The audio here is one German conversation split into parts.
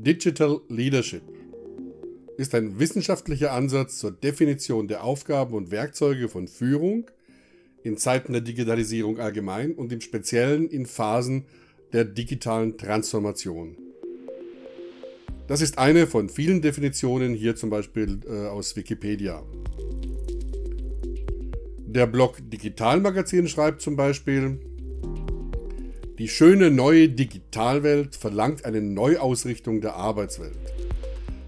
Digital Leadership ist ein wissenschaftlicher Ansatz zur Definition der Aufgaben und Werkzeuge von Führung in Zeiten der Digitalisierung allgemein und im Speziellen in Phasen der digitalen Transformation. Das ist eine von vielen Definitionen, hier zum Beispiel äh, aus Wikipedia. Der Blog Digitalmagazin schreibt zum Beispiel, die schöne neue Digitalwelt verlangt eine Neuausrichtung der Arbeitswelt.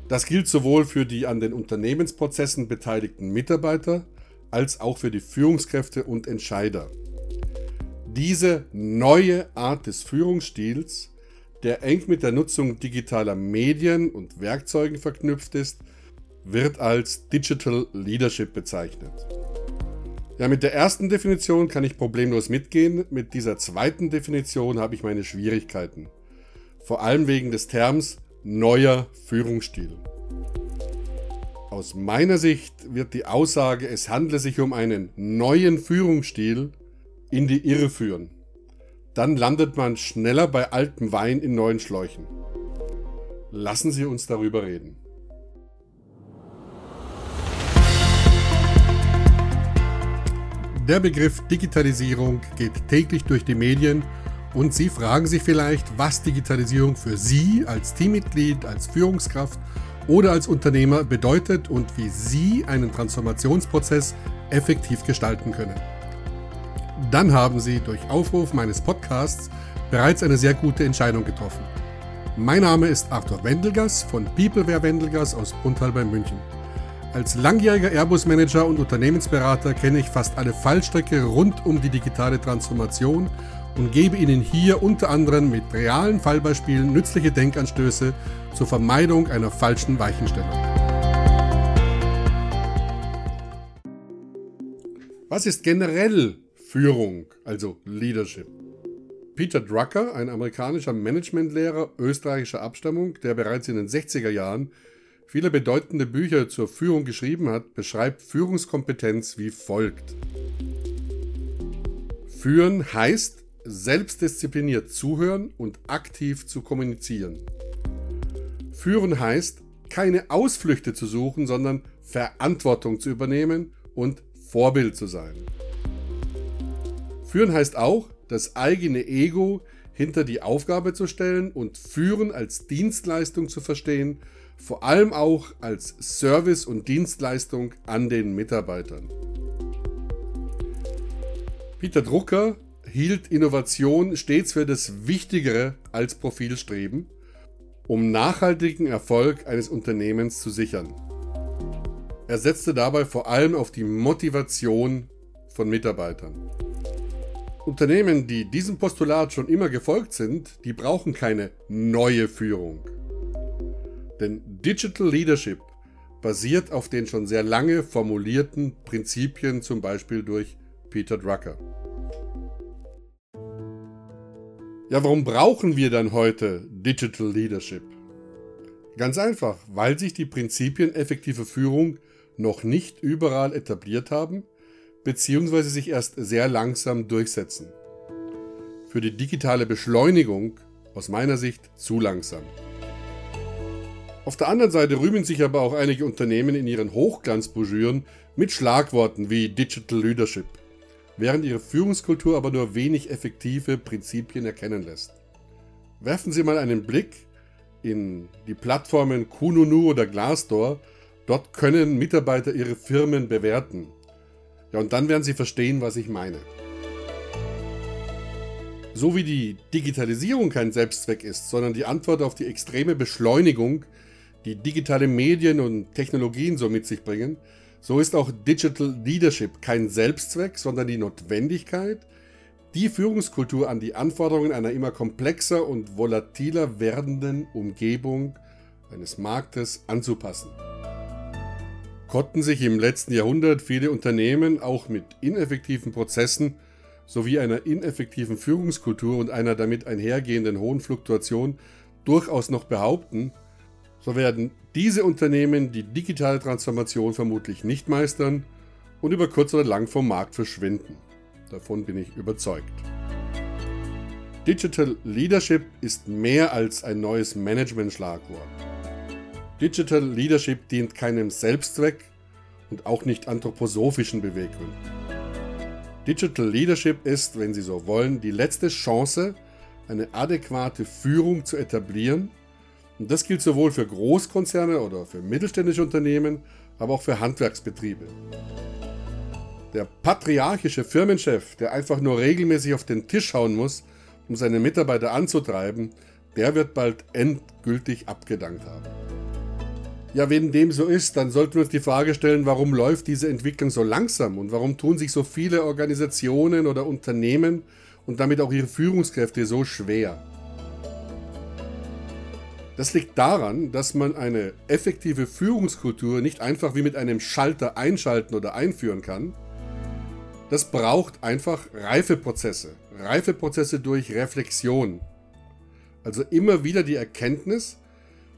Das gilt sowohl für die an den Unternehmensprozessen beteiligten Mitarbeiter als auch für die Führungskräfte und Entscheider. Diese neue Art des Führungsstils, der eng mit der Nutzung digitaler Medien und Werkzeugen verknüpft ist, wird als Digital Leadership bezeichnet. Ja, mit der ersten Definition kann ich problemlos mitgehen. Mit dieser zweiten Definition habe ich meine Schwierigkeiten. Vor allem wegen des Terms neuer Führungsstil. Aus meiner Sicht wird die Aussage, es handle sich um einen neuen Führungsstil, in die Irre führen. Dann landet man schneller bei altem Wein in neuen Schläuchen. Lassen Sie uns darüber reden. Der Begriff Digitalisierung geht täglich durch die Medien und Sie fragen sich vielleicht, was Digitalisierung für Sie als Teammitglied, als Führungskraft oder als Unternehmer bedeutet und wie Sie einen Transformationsprozess effektiv gestalten können. Dann haben Sie durch Aufruf meines Podcasts bereits eine sehr gute Entscheidung getroffen. Mein Name ist Arthur Wendelgas von Peopleware Wendelgas aus Bruntal bei München. Als langjähriger Airbus-Manager und Unternehmensberater kenne ich fast alle Fallstricke rund um die digitale Transformation und gebe Ihnen hier unter anderem mit realen Fallbeispielen nützliche Denkanstöße zur Vermeidung einer falschen Weichenstellung. Was ist generell Führung, also Leadership? Peter Drucker, ein amerikanischer Managementlehrer österreichischer Abstammung, der bereits in den 60er Jahren viele bedeutende Bücher zur Führung geschrieben hat, beschreibt Führungskompetenz wie folgt. Führen heißt, selbstdiszipliniert zuhören und aktiv zu kommunizieren. Führen heißt, keine Ausflüchte zu suchen, sondern Verantwortung zu übernehmen und Vorbild zu sein. Führen heißt auch, das eigene Ego hinter die Aufgabe zu stellen und Führen als Dienstleistung zu verstehen vor allem auch als Service und Dienstleistung an den Mitarbeitern. Peter Drucker hielt Innovation stets für das Wichtigere als Profilstreben, um nachhaltigen Erfolg eines Unternehmens zu sichern. Er setzte dabei vor allem auf die Motivation von Mitarbeitern. Unternehmen, die diesem Postulat schon immer gefolgt sind, die brauchen keine neue Führung. Denn Digital Leadership basiert auf den schon sehr lange formulierten Prinzipien, zum Beispiel durch Peter Drucker. Ja, warum brauchen wir dann heute Digital Leadership? Ganz einfach, weil sich die Prinzipien effektive Führung noch nicht überall etabliert haben, beziehungsweise sich erst sehr langsam durchsetzen. Für die digitale Beschleunigung aus meiner Sicht zu langsam. Auf der anderen Seite rühmen sich aber auch einige Unternehmen in ihren Hochglanzbroschüren mit Schlagworten wie Digital Leadership, während ihre Führungskultur aber nur wenig effektive Prinzipien erkennen lässt. Werfen Sie mal einen Blick in die Plattformen Kununu oder Glassdoor. Dort können Mitarbeiter ihre Firmen bewerten. Ja, und dann werden Sie verstehen, was ich meine. So wie die Digitalisierung kein Selbstzweck ist, sondern die Antwort auf die extreme Beschleunigung die digitale Medien und Technologien so mit sich bringen, so ist auch Digital Leadership kein Selbstzweck, sondern die Notwendigkeit, die Führungskultur an die Anforderungen einer immer komplexer und volatiler werdenden Umgebung eines Marktes anzupassen. Konnten sich im letzten Jahrhundert viele Unternehmen auch mit ineffektiven Prozessen sowie einer ineffektiven Führungskultur und einer damit einhergehenden hohen Fluktuation durchaus noch behaupten, so werden diese Unternehmen die digitale Transformation vermutlich nicht meistern und über kurz oder lang vom Markt verschwinden. Davon bin ich überzeugt. Digital Leadership ist mehr als ein neues Management-Schlagwort. Digital Leadership dient keinem Selbstzweck und auch nicht anthroposophischen Beweggründen. Digital Leadership ist, wenn Sie so wollen, die letzte Chance, eine adäquate Führung zu etablieren. Und das gilt sowohl für Großkonzerne oder für mittelständische Unternehmen, aber auch für Handwerksbetriebe. Der patriarchische Firmenchef, der einfach nur regelmäßig auf den Tisch hauen muss, um seine Mitarbeiter anzutreiben, der wird bald endgültig abgedankt haben. Ja, wenn dem so ist, dann sollten wir uns die Frage stellen, warum läuft diese Entwicklung so langsam und warum tun sich so viele Organisationen oder Unternehmen und damit auch ihre Führungskräfte so schwer. Das liegt daran, dass man eine effektive Führungskultur nicht einfach wie mit einem Schalter einschalten oder einführen kann. Das braucht einfach Reifeprozesse. Reifeprozesse durch Reflexion. Also immer wieder die Erkenntnis,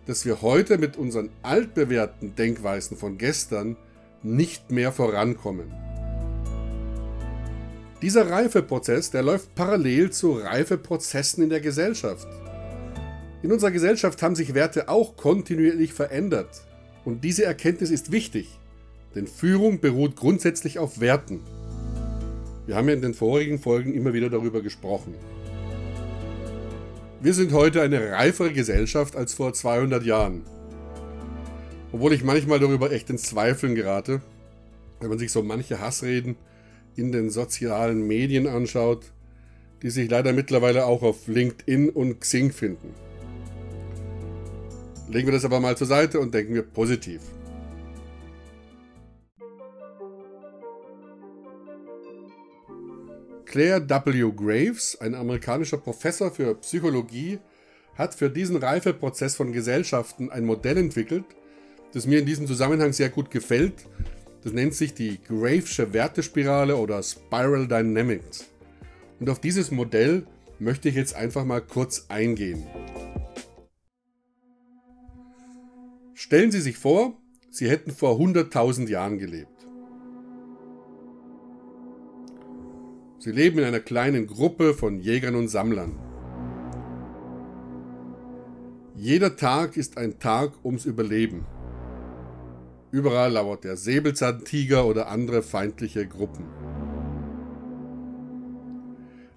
dass wir heute mit unseren altbewährten Denkweisen von gestern nicht mehr vorankommen. Dieser Reifeprozess, der läuft parallel zu Reifeprozessen in der Gesellschaft. In unserer Gesellschaft haben sich Werte auch kontinuierlich verändert. Und diese Erkenntnis ist wichtig, denn Führung beruht grundsätzlich auf Werten. Wir haben ja in den vorigen Folgen immer wieder darüber gesprochen. Wir sind heute eine reifere Gesellschaft als vor 200 Jahren. Obwohl ich manchmal darüber echt ins Zweifeln gerate, wenn man sich so manche Hassreden in den sozialen Medien anschaut, die sich leider mittlerweile auch auf LinkedIn und Xing finden. Legen wir das aber mal zur Seite und denken wir positiv. Claire W. Graves, ein amerikanischer Professor für Psychologie, hat für diesen Reifeprozess von Gesellschaften ein Modell entwickelt, das mir in diesem Zusammenhang sehr gut gefällt. Das nennt sich die Gravesche Wertespirale oder Spiral Dynamics. Und auf dieses Modell möchte ich jetzt einfach mal kurz eingehen. Stellen Sie sich vor, Sie hätten vor 100.000 Jahren gelebt. Sie leben in einer kleinen Gruppe von Jägern und Sammlern. Jeder Tag ist ein Tag ums Überleben. Überall lauert der Säbelzahntiger oder andere feindliche Gruppen.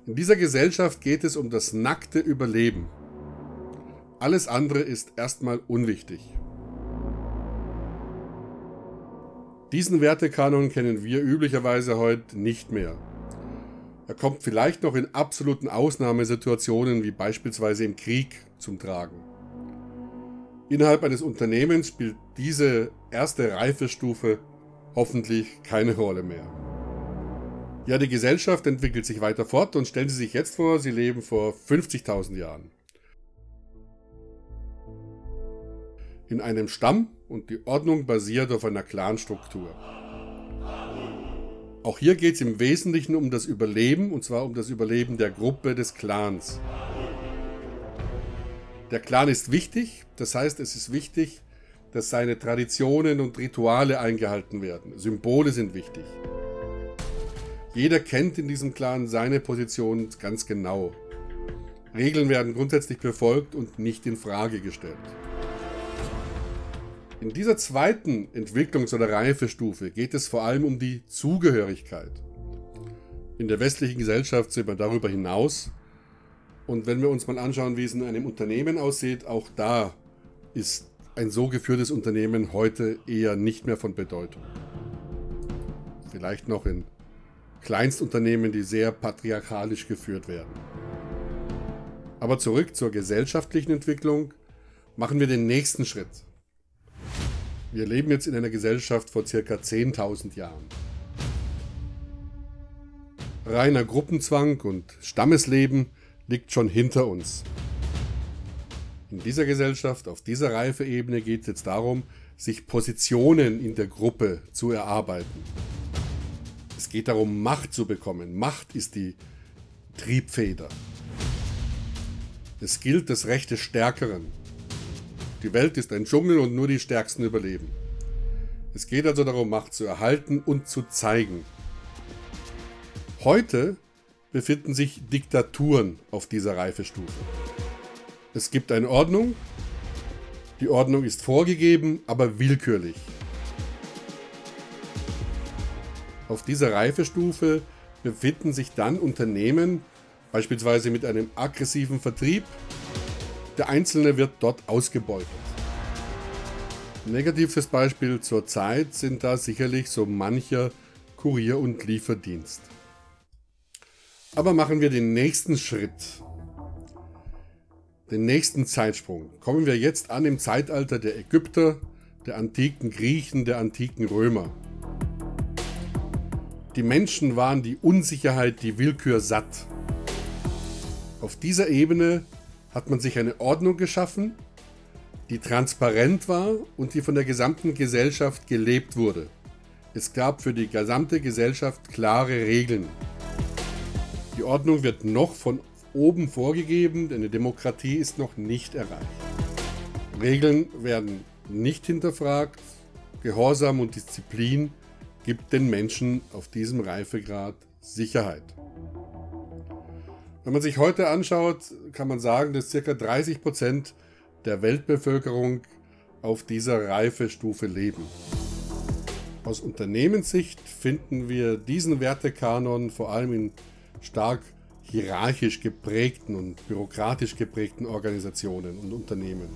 In dieser Gesellschaft geht es um das nackte Überleben. Alles andere ist erstmal unwichtig. Diesen Wertekanon kennen wir üblicherweise heute nicht mehr. Er kommt vielleicht noch in absoluten Ausnahmesituationen wie beispielsweise im Krieg zum Tragen. Innerhalb eines Unternehmens spielt diese erste Reifestufe hoffentlich keine Rolle mehr. Ja, die Gesellschaft entwickelt sich weiter fort und stellen Sie sich jetzt vor, Sie leben vor 50.000 Jahren. In einem Stamm und die Ordnung basiert auf einer Clanstruktur. Auch hier geht es im Wesentlichen um das Überleben, und zwar um das Überleben der Gruppe des Clans. Der Clan ist wichtig, das heißt, es ist wichtig, dass seine Traditionen und Rituale eingehalten werden. Symbole sind wichtig. Jeder kennt in diesem Clan seine Position ganz genau. Regeln werden grundsätzlich befolgt und nicht in Frage gestellt. In dieser zweiten Entwicklungs- oder Reifestufe geht es vor allem um die Zugehörigkeit. In der westlichen Gesellschaft sind wir darüber hinaus. Und wenn wir uns mal anschauen, wie es in einem Unternehmen aussieht, auch da ist ein so geführtes Unternehmen heute eher nicht mehr von Bedeutung. Vielleicht noch in Kleinstunternehmen, die sehr patriarchalisch geführt werden. Aber zurück zur gesellschaftlichen Entwicklung machen wir den nächsten Schritt. Wir leben jetzt in einer Gesellschaft vor circa 10.000 Jahren. Reiner Gruppenzwang und Stammesleben liegt schon hinter uns. In dieser Gesellschaft, auf dieser Reifeebene geht es jetzt darum, sich Positionen in der Gruppe zu erarbeiten. Es geht darum, Macht zu bekommen. Macht ist die Triebfeder. Es gilt das Recht des Stärkeren. Die Welt ist ein Dschungel und nur die Stärksten überleben. Es geht also darum, Macht zu erhalten und zu zeigen. Heute befinden sich Diktaturen auf dieser Reifestufe. Es gibt eine Ordnung, die Ordnung ist vorgegeben, aber willkürlich. Auf dieser Reifestufe befinden sich dann Unternehmen, beispielsweise mit einem aggressiven Vertrieb. Der Einzelne wird dort ausgebeutet. Negatives Beispiel zur Zeit sind da sicherlich so mancher Kurier- und Lieferdienst. Aber machen wir den nächsten Schritt, den nächsten Zeitsprung. Kommen wir jetzt an im Zeitalter der Ägypter, der antiken Griechen, der antiken Römer. Die Menschen waren die Unsicherheit, die Willkür satt. Auf dieser Ebene hat man sich eine Ordnung geschaffen, die transparent war und die von der gesamten Gesellschaft gelebt wurde. Es gab für die gesamte Gesellschaft klare Regeln. Die Ordnung wird noch von oben vorgegeben, denn eine Demokratie ist noch nicht erreicht. Regeln werden nicht hinterfragt, Gehorsam und Disziplin gibt den Menschen auf diesem Reifegrad Sicherheit. Wenn man sich heute anschaut, kann man sagen, dass ca. 30 Prozent der Weltbevölkerung auf dieser Reifestufe leben. Aus Unternehmenssicht finden wir diesen Wertekanon vor allem in stark hierarchisch geprägten und bürokratisch geprägten Organisationen und Unternehmen.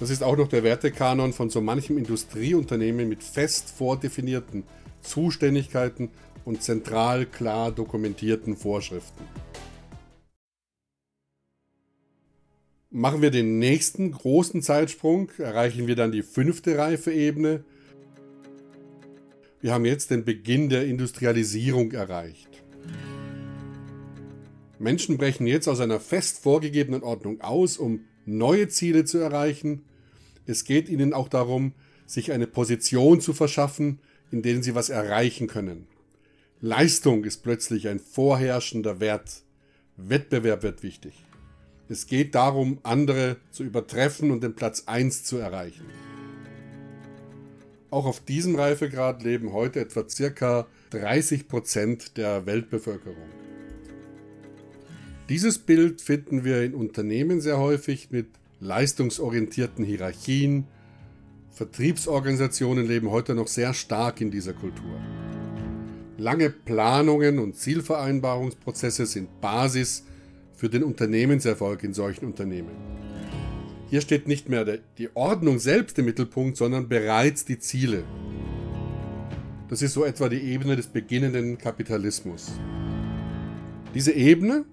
Das ist auch noch der Wertekanon von so manchem Industrieunternehmen mit fest vordefinierten Zuständigkeiten und zentral klar dokumentierten Vorschriften. Machen wir den nächsten großen Zeitsprung, erreichen wir dann die fünfte Reifeebene. Wir haben jetzt den Beginn der Industrialisierung erreicht. Menschen brechen jetzt aus einer fest vorgegebenen Ordnung aus, um neue Ziele zu erreichen. Es geht ihnen auch darum, sich eine Position zu verschaffen, in denen sie was erreichen können. Leistung ist plötzlich ein vorherrschender Wert. Wettbewerb wird wichtig. Es geht darum, andere zu übertreffen und den Platz 1 zu erreichen. Auch auf diesem Reifegrad leben heute etwa ca. 30 Prozent der Weltbevölkerung. Dieses Bild finden wir in Unternehmen sehr häufig mit leistungsorientierten Hierarchien. Vertriebsorganisationen leben heute noch sehr stark in dieser Kultur. Lange Planungen und Zielvereinbarungsprozesse sind Basis für den Unternehmenserfolg in solchen Unternehmen. Hier steht nicht mehr die Ordnung selbst im Mittelpunkt, sondern bereits die Ziele. Das ist so etwa die Ebene des beginnenden Kapitalismus. Diese Ebene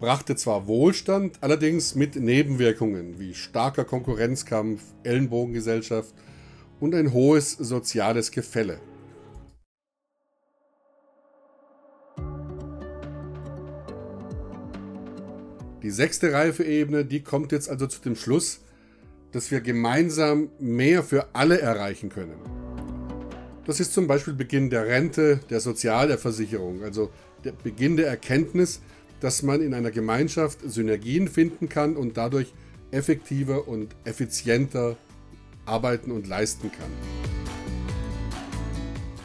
brachte zwar Wohlstand, allerdings mit Nebenwirkungen wie starker Konkurrenzkampf, Ellenbogengesellschaft und ein hohes soziales Gefälle. Die sechste Reifeebene, die kommt jetzt also zu dem Schluss, dass wir gemeinsam mehr für alle erreichen können. Das ist zum Beispiel Beginn der Rente, der Sozialversicherung, also der Beginn der Erkenntnis, dass man in einer Gemeinschaft Synergien finden kann und dadurch effektiver und effizienter arbeiten und leisten kann.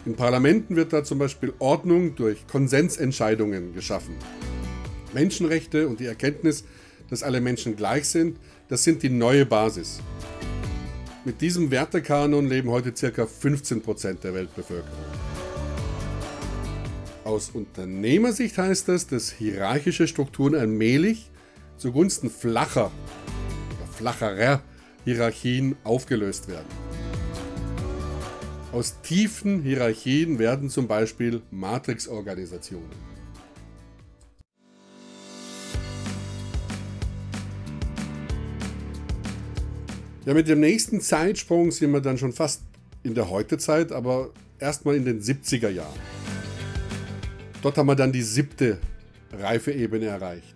In Parlamenten wird da zum Beispiel Ordnung durch Konsensentscheidungen geschaffen. Menschenrechte und die Erkenntnis, dass alle Menschen gleich sind, das sind die neue Basis. Mit diesem Wertekanon leben heute ca. 15% der Weltbevölkerung. Aus Unternehmersicht heißt das, dass hierarchische Strukturen allmählich zugunsten flacher flacherer Hierarchien aufgelöst werden. Aus tiefen Hierarchien werden zum Beispiel Matrixorganisationen. Ja, mit dem nächsten Zeitsprung sind wir dann schon fast in der Heutezeit, aber erstmal in den 70er Jahren. Dort haben wir dann die siebte Reifeebene erreicht.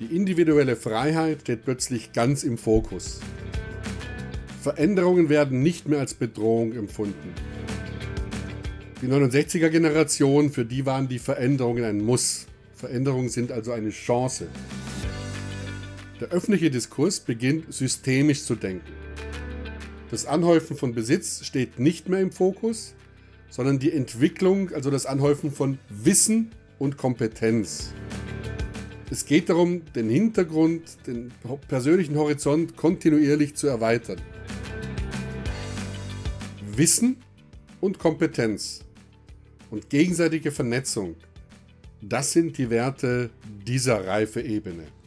Die individuelle Freiheit steht plötzlich ganz im Fokus. Veränderungen werden nicht mehr als Bedrohung empfunden. Die 69er Generation, für die waren die Veränderungen ein Muss. Veränderungen sind also eine Chance. Der öffentliche Diskurs beginnt systemisch zu denken. Das Anhäufen von Besitz steht nicht mehr im Fokus, sondern die Entwicklung, also das Anhäufen von Wissen und Kompetenz. Es geht darum, den Hintergrund, den persönlichen Horizont kontinuierlich zu erweitern. Wissen und Kompetenz und gegenseitige Vernetzung, das sind die Werte dieser Reifeebene.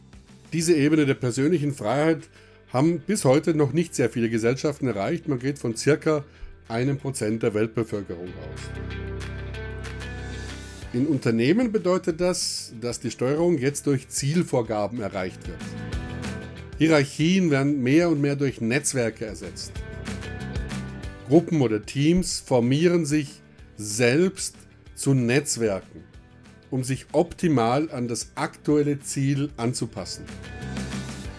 Diese Ebene der persönlichen Freiheit haben bis heute noch nicht sehr viele Gesellschaften erreicht. Man geht von circa einem Prozent der Weltbevölkerung aus. In Unternehmen bedeutet das, dass die Steuerung jetzt durch Zielvorgaben erreicht wird. Hierarchien werden mehr und mehr durch Netzwerke ersetzt. Gruppen oder Teams formieren sich selbst zu Netzwerken, um sich optimal an das aktuelle Ziel anzupassen.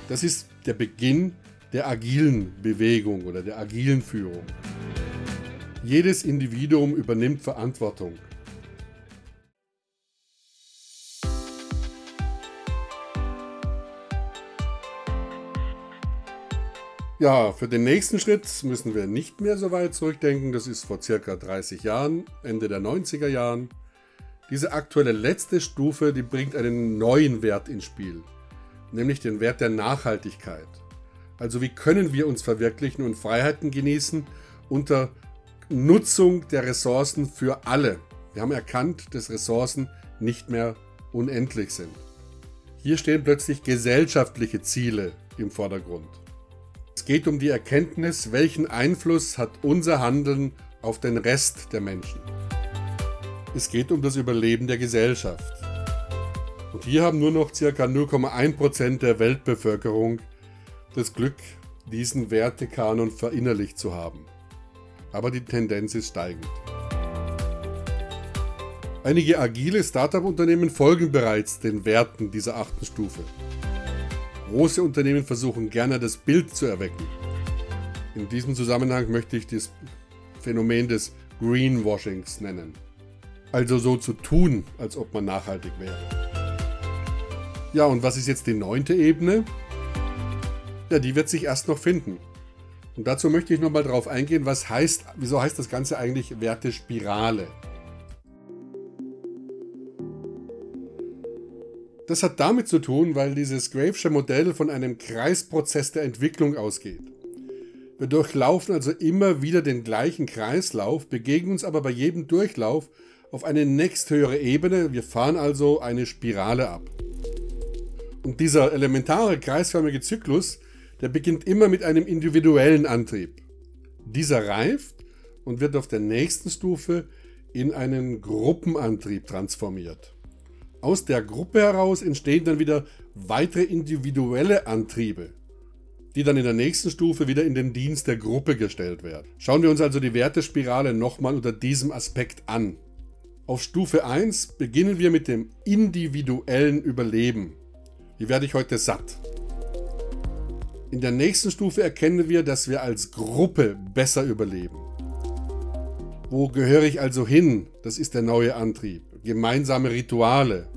Das ist der Beginn der agilen Bewegung oder der agilen Führung. Jedes Individuum übernimmt Verantwortung. Ja, für den nächsten Schritt müssen wir nicht mehr so weit zurückdenken. Das ist vor circa 30 Jahren, Ende der 90er Jahren. Diese aktuelle letzte Stufe, die bringt einen neuen Wert ins Spiel, nämlich den Wert der Nachhaltigkeit. Also wie können wir uns verwirklichen und Freiheiten genießen unter Nutzung der Ressourcen für alle. Wir haben erkannt, dass Ressourcen nicht mehr unendlich sind. Hier stehen plötzlich gesellschaftliche Ziele im Vordergrund. Es geht um die Erkenntnis, welchen Einfluss hat unser Handeln auf den Rest der Menschen. Es geht um das Überleben der Gesellschaft. Und hier haben nur noch ca. 0,1% der Weltbevölkerung das Glück, diesen Wertekanon verinnerlicht zu haben. Aber die Tendenz ist steigend. Einige agile Startup-Unternehmen folgen bereits den Werten dieser achten Stufe. Große Unternehmen versuchen gerne das Bild zu erwecken. In diesem Zusammenhang möchte ich das Phänomen des Greenwashings nennen. Also so zu tun, als ob man nachhaltig wäre. Ja, und was ist jetzt die neunte Ebene? Ja, die wird sich erst noch finden. Und dazu möchte ich nochmal darauf eingehen, was heißt, wieso heißt das Ganze eigentlich Wertespirale? Das hat damit zu tun, weil dieses Gravesche Modell von einem Kreisprozess der Entwicklung ausgeht. Wir durchlaufen also immer wieder den gleichen Kreislauf, begegnen uns aber bei jedem Durchlauf auf eine nächsthöhere Ebene. Wir fahren also eine Spirale ab. Und dieser elementare kreisförmige Zyklus, der beginnt immer mit einem individuellen Antrieb. Dieser reift und wird auf der nächsten Stufe in einen Gruppenantrieb transformiert. Aus der Gruppe heraus entstehen dann wieder weitere individuelle Antriebe, die dann in der nächsten Stufe wieder in den Dienst der Gruppe gestellt werden. Schauen wir uns also die Wertespirale nochmal unter diesem Aspekt an. Auf Stufe 1 beginnen wir mit dem individuellen Überleben. Wie werde ich heute satt? In der nächsten Stufe erkennen wir, dass wir als Gruppe besser überleben. Wo gehöre ich also hin? Das ist der neue Antrieb. Gemeinsame Rituale,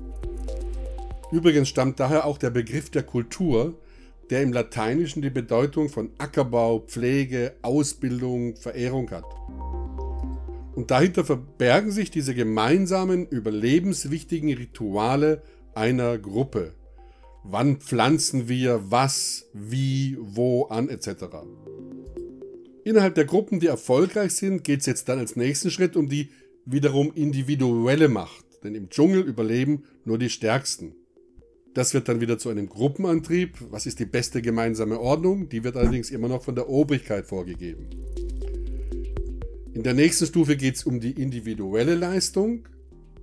Übrigens stammt daher auch der Begriff der Kultur, der im Lateinischen die Bedeutung von Ackerbau, Pflege, Ausbildung, Verehrung hat. Und dahinter verbergen sich diese gemeinsamen, überlebenswichtigen Rituale einer Gruppe. Wann pflanzen wir was, wie, wo an etc. Innerhalb der Gruppen, die erfolgreich sind, geht es jetzt dann als nächsten Schritt um die wiederum individuelle Macht. Denn im Dschungel überleben nur die Stärksten. Das wird dann wieder zu einem Gruppenantrieb. Was ist die beste gemeinsame Ordnung? Die wird allerdings immer noch von der Obrigkeit vorgegeben. In der nächsten Stufe geht es um die individuelle Leistung.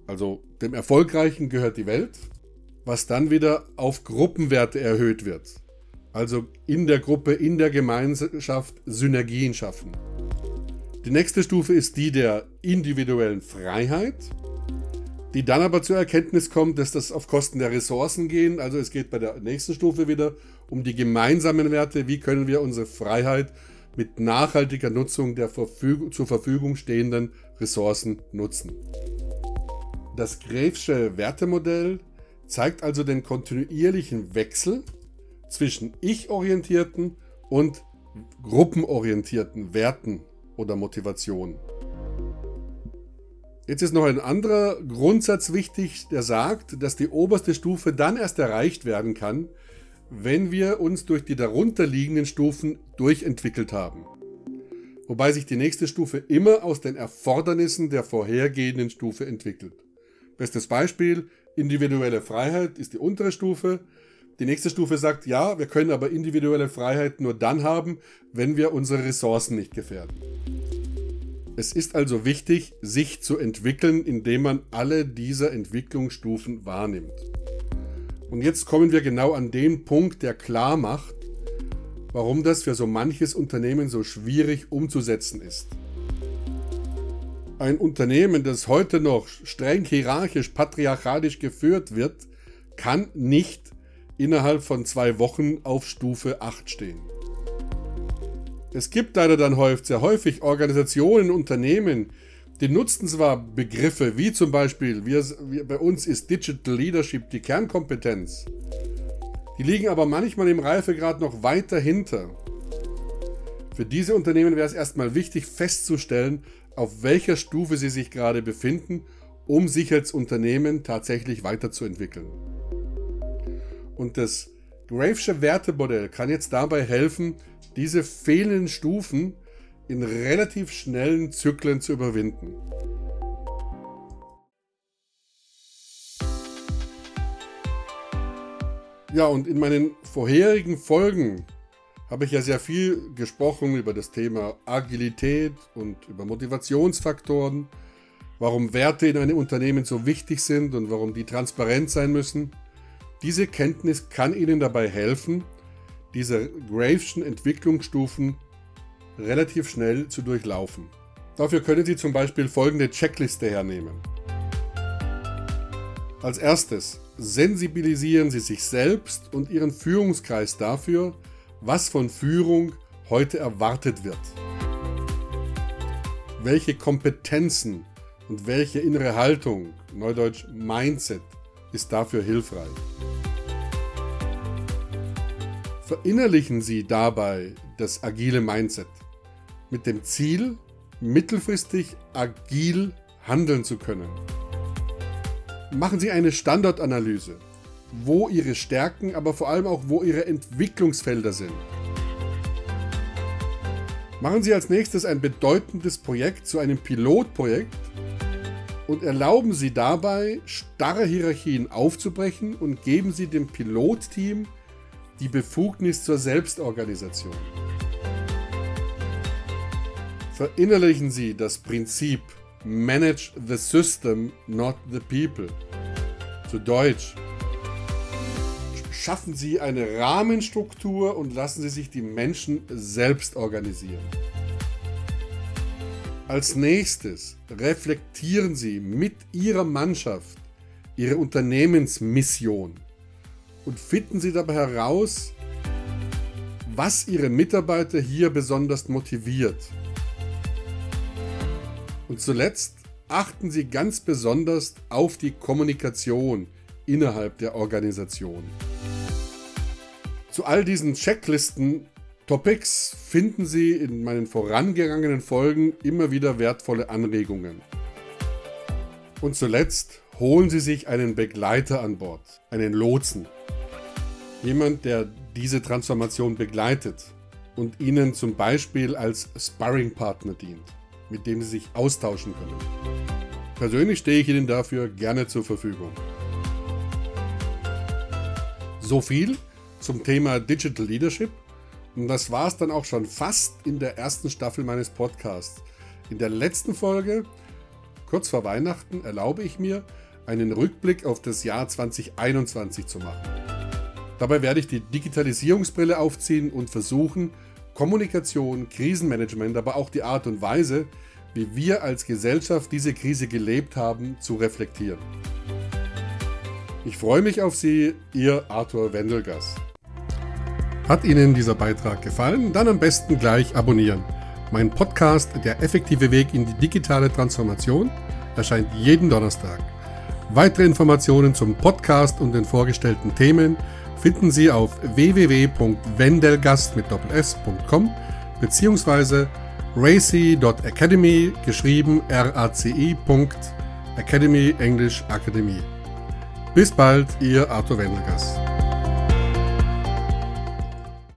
Also dem Erfolgreichen gehört die Welt. Was dann wieder auf Gruppenwerte erhöht wird. Also in der Gruppe, in der Gemeinschaft Synergien schaffen. Die nächste Stufe ist die der individuellen Freiheit die dann aber zur Erkenntnis kommt, dass das auf Kosten der Ressourcen gehen. Also es geht bei der nächsten Stufe wieder um die gemeinsamen Werte. Wie können wir unsere Freiheit mit nachhaltiger Nutzung der Verfüg zur Verfügung stehenden Ressourcen nutzen? Das Gräfsche Wertemodell zeigt also den kontinuierlichen Wechsel zwischen ich-orientierten und gruppenorientierten Werten oder Motivationen. Jetzt ist noch ein anderer Grundsatz wichtig, der sagt, dass die oberste Stufe dann erst erreicht werden kann, wenn wir uns durch die darunterliegenden Stufen durchentwickelt haben. Wobei sich die nächste Stufe immer aus den Erfordernissen der vorhergehenden Stufe entwickelt. Bestes Beispiel, individuelle Freiheit ist die untere Stufe. Die nächste Stufe sagt, ja, wir können aber individuelle Freiheit nur dann haben, wenn wir unsere Ressourcen nicht gefährden. Es ist also wichtig, sich zu entwickeln, indem man alle dieser Entwicklungsstufen wahrnimmt. Und jetzt kommen wir genau an den Punkt, der klar macht, warum das für so manches Unternehmen so schwierig umzusetzen ist. Ein Unternehmen, das heute noch streng hierarchisch, patriarchalisch geführt wird, kann nicht innerhalb von zwei Wochen auf Stufe 8 stehen. Es gibt leider dann häufig, sehr häufig Organisationen, Unternehmen, die nutzen zwar Begriffe wie zum Beispiel, wir, wir, bei uns ist Digital Leadership die Kernkompetenz. Die liegen aber manchmal im Reifegrad noch weiter hinter. Für diese Unternehmen wäre es erstmal wichtig festzustellen, auf welcher Stufe sie sich gerade befinden, um sich als Unternehmen tatsächlich weiterzuentwickeln. Und das Gravesche Wertemodell kann jetzt dabei helfen, diese fehlenden Stufen in relativ schnellen Zyklen zu überwinden. Ja, und in meinen vorherigen Folgen habe ich ja sehr viel gesprochen über das Thema Agilität und über Motivationsfaktoren, warum Werte in einem Unternehmen so wichtig sind und warum die transparent sein müssen. Diese Kenntnis kann Ihnen dabei helfen, diese Graveschen Entwicklungsstufen relativ schnell zu durchlaufen. Dafür können Sie zum Beispiel folgende Checkliste hernehmen. Als erstes sensibilisieren Sie sich selbst und Ihren Führungskreis dafür, was von Führung heute erwartet wird. Welche Kompetenzen und welche innere Haltung, neudeutsch Mindset, ist dafür hilfreich. Verinnerlichen Sie dabei das agile Mindset mit dem Ziel, mittelfristig agil handeln zu können. Machen Sie eine Standortanalyse, wo Ihre Stärken, aber vor allem auch wo Ihre Entwicklungsfelder sind. Machen Sie als nächstes ein bedeutendes Projekt zu einem Pilotprojekt und erlauben Sie dabei, starre Hierarchien aufzubrechen und geben Sie dem Pilotteam die Befugnis zur Selbstorganisation. Verinnerlichen Sie das Prinzip Manage the System, not the People. Zu Deutsch. Schaffen Sie eine Rahmenstruktur und lassen Sie sich die Menschen selbst organisieren. Als nächstes reflektieren Sie mit Ihrer Mannschaft Ihre Unternehmensmission und finden Sie dabei heraus, was Ihre Mitarbeiter hier besonders motiviert. Und zuletzt achten Sie ganz besonders auf die Kommunikation innerhalb der Organisation. Zu all diesen Checklisten Topics finden Sie in meinen vorangegangenen Folgen immer wieder wertvolle Anregungen. Und zuletzt holen Sie sich einen Begleiter an Bord, einen Lotsen. Jemand, der diese Transformation begleitet und Ihnen zum Beispiel als Sparringpartner dient, mit dem Sie sich austauschen können. Persönlich stehe ich Ihnen dafür gerne zur Verfügung. So viel zum Thema Digital Leadership. Und das war es dann auch schon fast in der ersten Staffel meines Podcasts. In der letzten Folge, kurz vor Weihnachten, erlaube ich mir, einen Rückblick auf das Jahr 2021 zu machen. Dabei werde ich die Digitalisierungsbrille aufziehen und versuchen, Kommunikation, Krisenmanagement, aber auch die Art und Weise, wie wir als Gesellschaft diese Krise gelebt haben, zu reflektieren. Ich freue mich auf Sie, Ihr Arthur Wendelgas. Hat Ihnen dieser Beitrag gefallen? Dann am besten gleich abonnieren. Mein Podcast Der effektive Weg in die digitale Transformation erscheint jeden Donnerstag. Weitere Informationen zum Podcast und den vorgestellten Themen finden Sie auf www.wendelgast mit doppels.com bzw. racy.academy, geschrieben R-A-C-I. Academy, Englisch Akademie. Bis bald, Ihr Arthur Wendelgas.